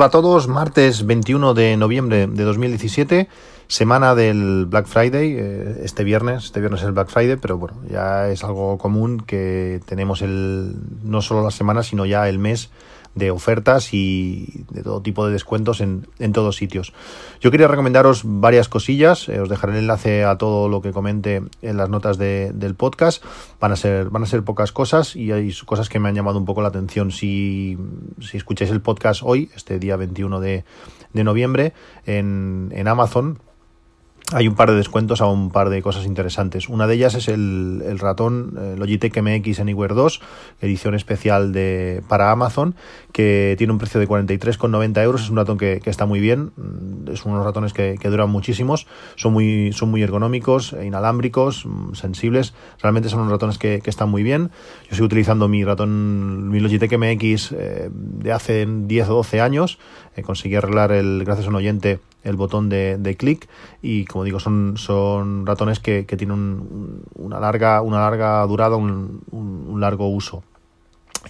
Hola a todos, martes 21 de noviembre de 2017, semana del Black Friday, eh, este viernes, este viernes es el Black Friday, pero bueno, ya es algo común que tenemos el no solo la semana, sino ya el mes de ofertas y de todo tipo de descuentos en, en todos sitios. Yo quería recomendaros varias cosillas, eh, os dejaré el enlace a todo lo que comente en las notas de, del podcast. Van a ser, van a ser pocas cosas y hay cosas que me han llamado un poco la atención. Si, si escucháis el podcast hoy, este día 21 de, de noviembre, en, en Amazon, hay un par de descuentos a un par de cosas interesantes. Una de ellas es el, ratón eh, Logitech MX Anywhere 2, edición especial de, para Amazon, que tiene un precio de 43,90 euros. Es un ratón que, está muy bien. Mm, es unos ratones que, duran muchísimos. Son muy, son muy ergonómicos, inalámbricos, mm, sensibles. Realmente son unos ratones que, que están muy bien. Yo estoy utilizando mi ratón, mi Logitech MX eh, de hace 10 o 12 años. Eh, conseguí arreglar el, gracias a un oyente, el botón de, de clic y como digo son, son ratones que, que tienen un, una, larga, una larga durada, un, un, un largo uso.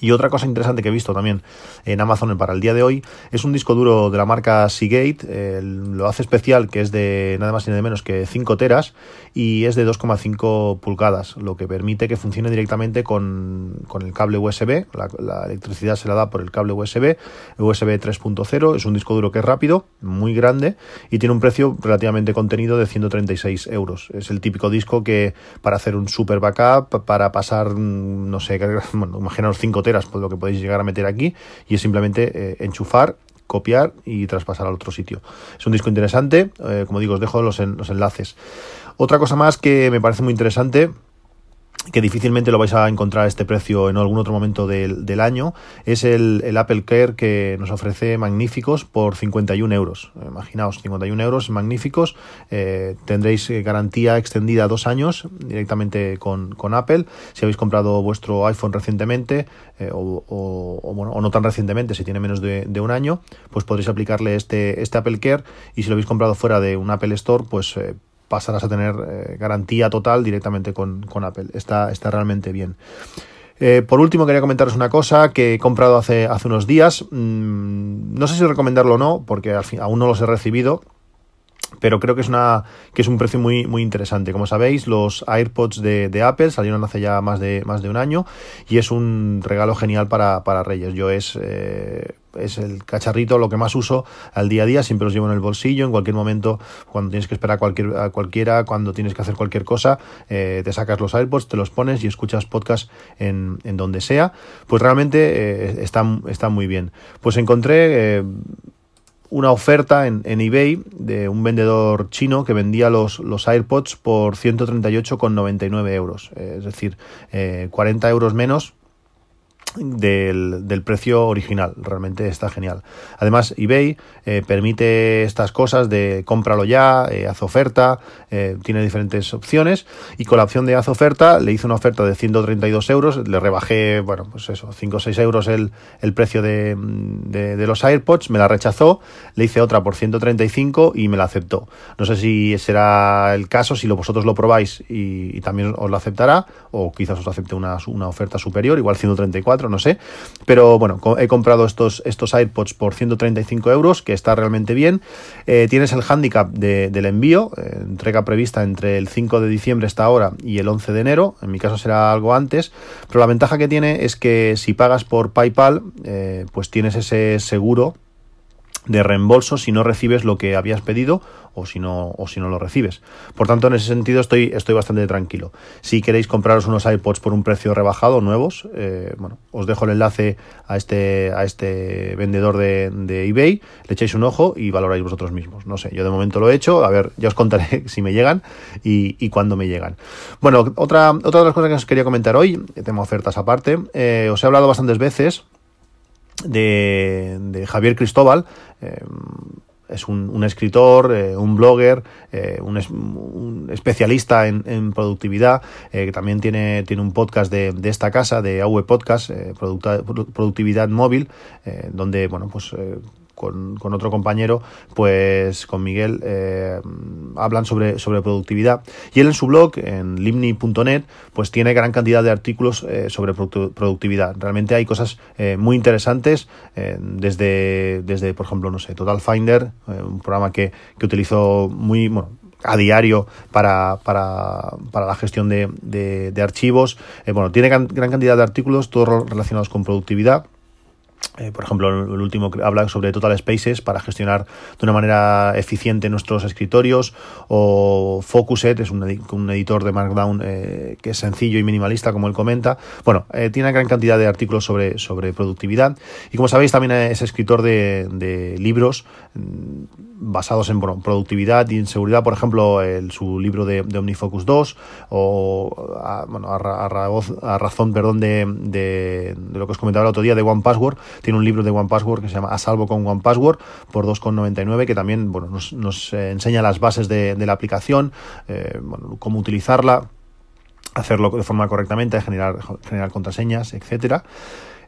Y otra cosa interesante que he visto también en Amazon para el día de hoy es un disco duro de la marca Seagate, eh, lo hace especial que es de nada más y nada menos que 5 teras y es de 2,5 pulgadas, lo que permite que funcione directamente con, con el cable USB, la, electricidad se la da por el cable USB, USB 3.0, es un disco duro que es rápido, muy grande y tiene un precio relativamente contenido de 136 euros. Es el típico disco que para hacer un super backup, para pasar, no sé, bueno, imaginaos 5 pues lo que podéis llegar a meter aquí, y es simplemente eh, enchufar, copiar y traspasar al otro sitio. Es un disco interesante, eh, como digo, os dejo los, en, los enlaces. Otra cosa más que me parece muy interesante que difícilmente lo vais a encontrar a este precio en algún otro momento del, del año, es el, el, Apple Care que nos ofrece magníficos por 51 euros. Imaginaos, 51 euros magníficos, eh, tendréis garantía extendida dos años directamente con, con, Apple. Si habéis comprado vuestro iPhone recientemente eh, o, o, o, bueno, o, no tan recientemente, si tiene menos de, de, un año, pues podréis aplicarle este, este Apple Care y si lo habéis comprado fuera de un Apple Store, pues eh, pasarás a tener eh, garantía total directamente con, con Apple. Está, está realmente bien. Eh, por último, quería comentaros una cosa que he comprado hace, hace unos días. Mm, no sé si recomendarlo o no, porque aún no los he recibido pero creo que es una que es un precio muy muy interesante. Como sabéis los AirPods de, de, Apple salieron hace ya más de más de un año y es un regalo genial para, para Reyes. Yo es eh, es el cacharrito lo que más uso al día a día siempre los llevo en el bolsillo. En cualquier momento cuando tienes que esperar a, cualquier, a cualquiera cuando tienes que hacer cualquier cosa eh, te sacas los AirPods te los pones y escuchas podcast en, en donde sea. Pues realmente eh, están, están muy bien. Pues encontré eh, una oferta en, en, eBay de un vendedor chino que vendía los, los AirPods por 138,99 euros. Es decir, eh, 40 euros menos del, del, precio original. Realmente está genial. Además, eBay eh, permite estas cosas de cómpralo ya, eh, haz oferta, eh, tiene diferentes opciones. Y con la opción de haz oferta, le hice una oferta de 132 euros, le rebajé, bueno, pues eso, 5 o 6 euros el, el precio de, de, los AirPods, me la rechazó, le hice otra por 135 y me la aceptó. No sé si será el caso, si lo, vosotros lo probáis y, y también os lo aceptará, o quizás os acepte una, una oferta superior, igual 134 no sé. Pero bueno, he comprado estos, estos por 135 euros, que está realmente bien. Eh, tienes el handicap de, del envío, eh, entrega prevista entre el 5 de diciembre esta hora y el 11 de enero. En mi caso será algo antes. Pero la ventaja que tiene es que si pagas por PayPal, eh, pues tienes ese seguro de reembolso si no recibes lo que habías pedido o si no o si no lo recibes. Por tanto, en ese sentido estoy estoy bastante tranquilo. Si queréis compraros unos iPods por un precio rebajado nuevos, eh, bueno, os dejo el enlace a este a este vendedor de, de, eBay, le echáis un ojo y valoráis vosotros mismos. No sé, yo de momento lo he hecho, a ver, ya os contaré si me llegan y, y cuándo me llegan. Bueno, otra otra de las cosas que os quería comentar hoy, tengo ofertas aparte, eh, os he hablado bastantes veces de, de Javier Cristóbal. Eh, es un, escritor, un blogger, un, especialista en, productividad, que también tiene, tiene un podcast de, esta casa, de AV Podcast, Productividad Móvil, donde, bueno, pues con, otro compañero, pues con Miguel, eh, hablan sobre, sobre productividad. Y él en su blog, en limni.net, pues tiene gran cantidad de artículos eh, sobre productividad. Realmente hay cosas eh, muy interesantes, desde, desde, por ejemplo, no sé, Total Finder, un programa que, que utilizo muy, bueno, a diario para, para, para la gestión de, de, archivos. bueno, tiene gran, cantidad de artículos, todos relacionados con productividad. Eh, por ejemplo, el último habla sobre Total Spaces para gestionar de una manera eficiente nuestros escritorios. O Focuset es un, editor de Markdown eh, que es sencillo y minimalista, como él comenta. Bueno, eh, tiene gran cantidad de artículos sobre, sobre productividad. Y como sabéis, también es escritor de, de libros basados en productividad y en seguridad, por ejemplo, el, su libro de, OmniFocus 2 o a, bueno, a, razón perdón, de, de, lo que os comentaba el otro día de One Password, tiene un libro de One Password que se llama A salvo con One Password por 2,99 que también bueno, nos, nos eh, enseña las bases de, la aplicación, eh, bueno, cómo utilizarla hacerlo de forma correctamente, generar, generar contraseñas, etcétera.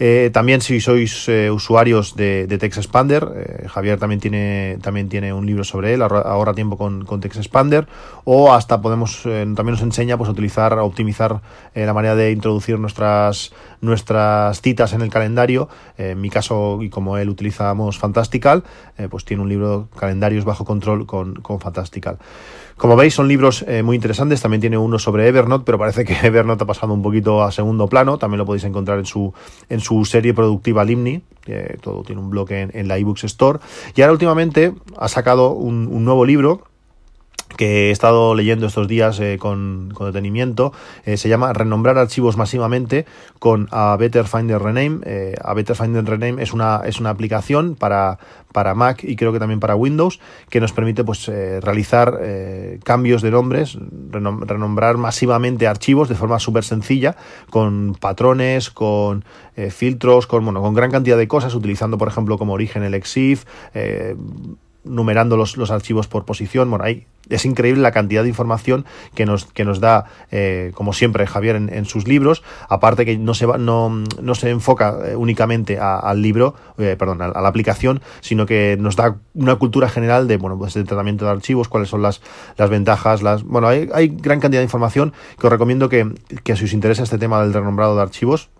Eh, también si sois eh, usuarios de, de Text Expander, eh, Javier también tiene, también tiene un libro sobre él, ahorra, tiempo con, con Text Expander, o hasta podemos, también nos enseña pues, a utilizar, a optimizar la manera de introducir nuestras, nuestras citas en el calendario. en mi caso, y como él utilizamos Fantastical, pues tiene un libro Calendarios bajo control con, con Fantastical. Como veis, son libros eh, muy interesantes. También tiene uno sobre Evernote, pero parece que Evernote ha pasado un poquito a segundo plano. También lo podéis encontrar en su, en su serie productiva Limni. todo tiene un blog en, la eBooks Store. Y ahora últimamente ha sacado un, nuevo libro que he estado leyendo estos días eh, con, detenimiento. Eh, se llama Renombrar archivos masivamente con A Better Finder Rename. a Better Finder Rename es una, es una aplicación para, para Mac y creo que también para Windows, que nos permite pues, eh, realizar eh, cambios de nombres, renombrar masivamente archivos de forma súper sencilla, con patrones, con eh, filtros, con, bueno, con gran cantidad de cosas, utilizando, por ejemplo, como origen el EXIF, numerando los, los, archivos por posición. Bueno, ahí es increíble la cantidad de información que nos, que nos da, eh, como siempre, Javier en, sus libros. Aparte que no se, va, no, no se enfoca eh, únicamente al libro, eh, perdón, a, la aplicación, sino que nos da una cultura general de, bueno, pues el tratamiento de archivos, cuáles son las, las ventajas, las, bueno, hay, hay gran cantidad de información que os recomiendo que, que si os interesa este tema del renombrado de archivos,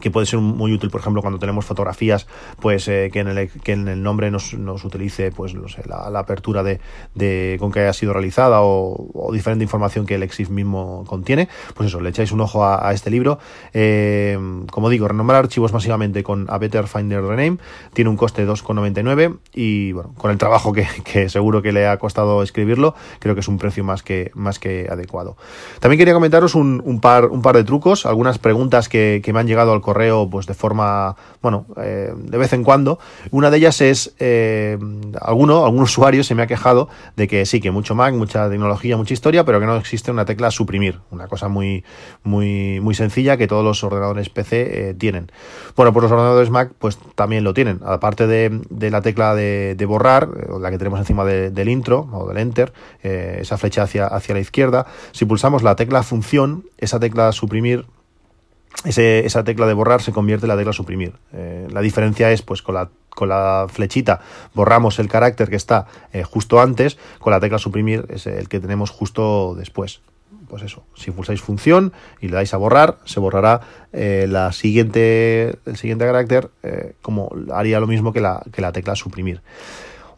que puede ser muy útil, por ejemplo, cuando tenemos fotografías, pues eh, que, en el, que en el nombre nos, nos utilice pues no sé, la, apertura de, de, con que haya sido realizada o, diferente información que el EXIF mismo contiene. Pues eso, le echáis un ojo a, este libro. Eh, como digo, renombrar archivos masivamente con A Better Finder Rename tiene un coste de 2,99 y bueno, con el trabajo que, que, seguro que le ha costado escribirlo, creo que es un precio más que, más que adecuado. También quería comentaros un, un par, un par de trucos, algunas preguntas que, que me han llegado al correo pues de forma, bueno, eh, de vez en cuando. Una de ellas es, eh, alguno, algún usuario se me ha quejado de que sí, que mucho Mac, mucha tecnología, mucha historia, pero que no existe una tecla suprimir, una cosa muy, muy, muy sencilla que todos los ordenadores PC eh, tienen. Bueno, pues los ordenadores Mac pues también lo tienen, aparte de, la tecla de, borrar, la que tenemos encima del intro o del enter, esa flecha hacia la izquierda, si pulsamos la tecla función, esa tecla suprimir esa tecla de borrar se convierte en la tecla suprimir. Eh, la diferencia es, pues, con la, con la flechita borramos el carácter que está eh, justo antes, con la tecla suprimir es el que tenemos justo después. Pues eso, si pulsáis función y le dais a borrar, se borrará eh, la siguiente, el siguiente carácter como haría lo mismo que la, que la tecla suprimir.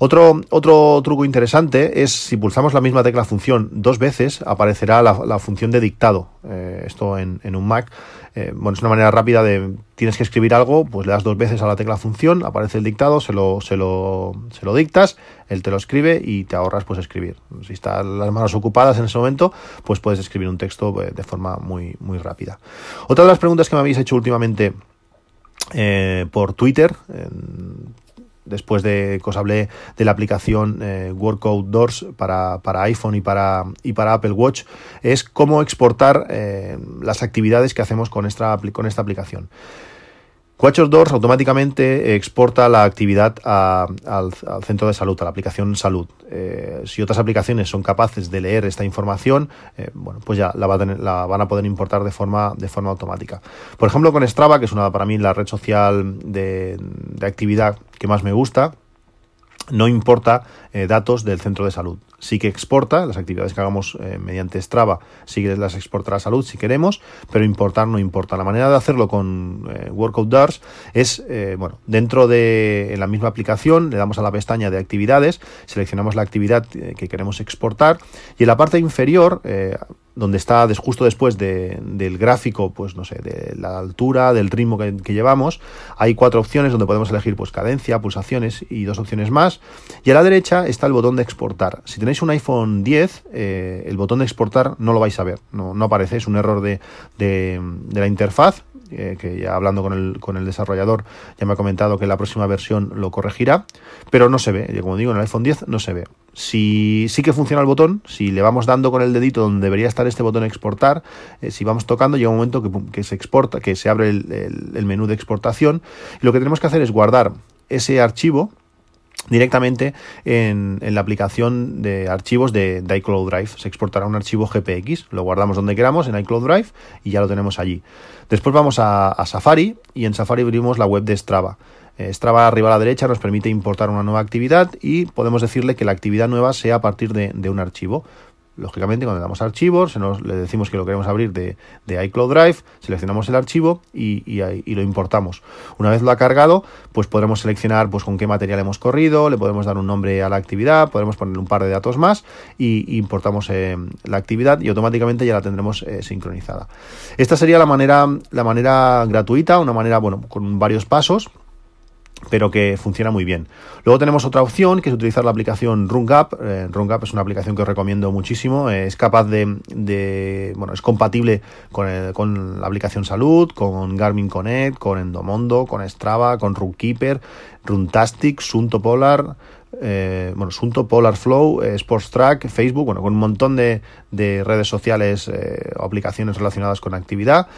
Otro, otro truco interesante es si pulsamos la misma tecla función dos veces, aparecerá la, función de dictado. esto en, en, un Mac eh, bueno, es una manera rápida de, tienes que escribir algo, pues le das dos veces a la tecla función, aparece el dictado, se lo, se lo, se lo dictas, él te lo escribe y te ahorras pues escribir. Si están las manos ocupadas en ese momento, pues puedes escribir un texto eh, de forma muy, muy rápida. Otra de las preguntas que me habéis hecho últimamente eh, por Twitter, después de que os hablé de la aplicación eh, para, para, iPhone y para, y para Apple Watch, es cómo exportar eh, las actividades que hacemos con esta, con esta aplicación. WatchOS Doors automáticamente exporta la actividad al, centro de salud, a la aplicación salud. Eh, si otras aplicaciones son capaces de leer esta información, eh, bueno, pues ya la, van a poder importar de forma, de forma automática. Por ejemplo, con Strava, que es una para mí la red social de actividad que más me gusta, no importa eh, datos del centro de salud. Sí que exporta las actividades que hagamos eh, mediante Strava, sí que las exporta la salud si queremos, pero importar no importa. La manera de hacerlo con eh, Workout Dars es, bueno, dentro de la misma aplicación le damos a la pestaña de actividades, seleccionamos la actividad que queremos exportar y en la parte inferior donde está justo después del gráfico, pues no sé, de la altura, del ritmo que, llevamos, hay cuatro opciones donde podemos elegir pues cadencia, pulsaciones y dos opciones más. Y a la derecha está el botón de exportar. Si tenéis un iPhone 10, eh, el botón de exportar no lo vais a ver, no, no aparece, es un error de, de, la interfaz, eh, que ya hablando con el, con el desarrollador ya me ha comentado que la próxima versión lo corregirá, pero no se ve, como digo, en el iPhone 10 no se ve. Si sí que funciona el botón, si le vamos dando con el dedito donde debería estar este botón exportar, eh, si vamos tocando llega un momento que, se exporta, que se abre el, menú de exportación y lo que tenemos que hacer es guardar ese archivo directamente en, la aplicación de archivos de, iCloud Drive. Se exportará un archivo GPX, lo guardamos donde queramos en iCloud Drive y ya lo tenemos allí. Después vamos a Safari y en Safari abrimos la web de Strava. Eh, Strava arriba a la derecha nos permite importar una nueva actividad y podemos decirle que la actividad nueva sea a partir de, un archivo. Lógicamente, cuando le damos archivos, le decimos que lo queremos abrir de, iCloud Drive, seleccionamos el archivo y, lo importamos. Una vez lo ha cargado, pues podremos seleccionar pues, con qué material hemos corrido, le podemos dar un nombre a la actividad, podemos poner un par de datos más y, importamos eh, la actividad y automáticamente ya la tendremos eh, sincronizada. Esta sería la manera, la manera gratuita, una manera bueno, con varios pasos pero que funciona muy bien. Luego tenemos otra opción que es utilizar la aplicación RunGap. Eh, RunGap es una aplicación que os recomiendo muchísimo. Eh, es capaz de, bueno, es compatible con, con, la aplicación Salud, con Garmin Connect, con Endomondo, con Strava, con Runkeeper, Runtastic, Sunto Polar, eh, bueno, Sunto, Polar Flow, eh, Sports Track, Facebook, bueno, con un montón de, redes sociales eh, aplicaciones relacionadas con actividad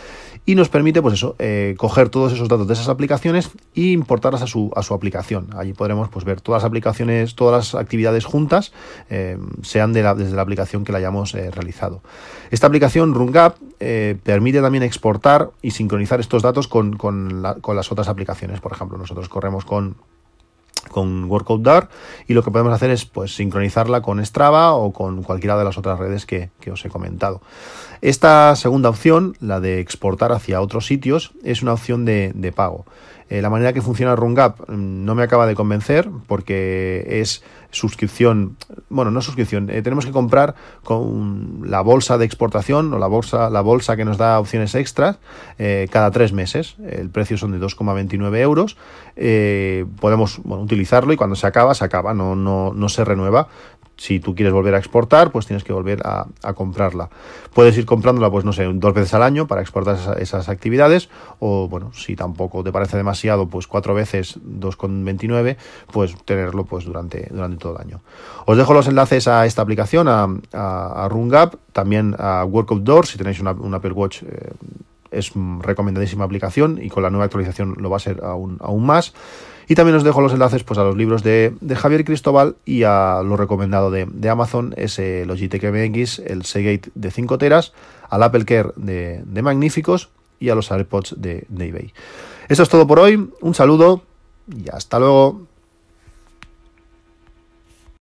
y nos permite, pues eso, coger todos esos datos de esas aplicaciones e importarlas a su, a su aplicación. Allí podremos pues, ver todas las aplicaciones, todas las actividades juntas, sean de la, desde la aplicación que la hayamos realizado. Esta aplicación, RunGap, permite también exportar y sincronizar estos datos con, con las otras aplicaciones. Por ejemplo, nosotros corremos con con Workout Dart y lo que podemos hacer es pues sincronizarla con Strava o con cualquiera de las otras redes que, os he comentado. Esta segunda opción, la de exportar hacia otros sitios, es una opción de, de pago. Eh, la manera que funciona RunGap mm, no me acaba de convencer porque es suscripción, bueno, no suscripción, eh, tenemos que comprar con la bolsa de exportación o la bolsa, la bolsa que nos da opciones extras eh, cada tres meses. El precio son de 2,29 euros. podemos utilizarlo y cuando se acaba, se acaba, no, no, no se renueva si tú quieres volver a exportar, pues tienes que volver a, comprarla. Puedes ir comprándola, pues no sé, dos veces al año para exportar esas, actividades, o bueno, si tampoco te parece demasiado, pues cuatro veces 2,29, pues tenerlo pues durante, durante todo el año. Os dejo los enlaces a esta aplicación, a, a, RunGap, también a Work Outdoors, si tenéis una, Apple Watch. Eh, es recomendadísima aplicación y con la nueva actualización lo va a ser aún, aún más. Y también os dejo los enlaces pues, a los libros de, Javier Cristóbal y a lo recomendado de, Amazon, ese Logitech MX, el Seagate de 5 teras, al Apple Care de, Magníficos y a los AirPods de, de eBay. Eso es todo por hoy, un saludo y hasta luego.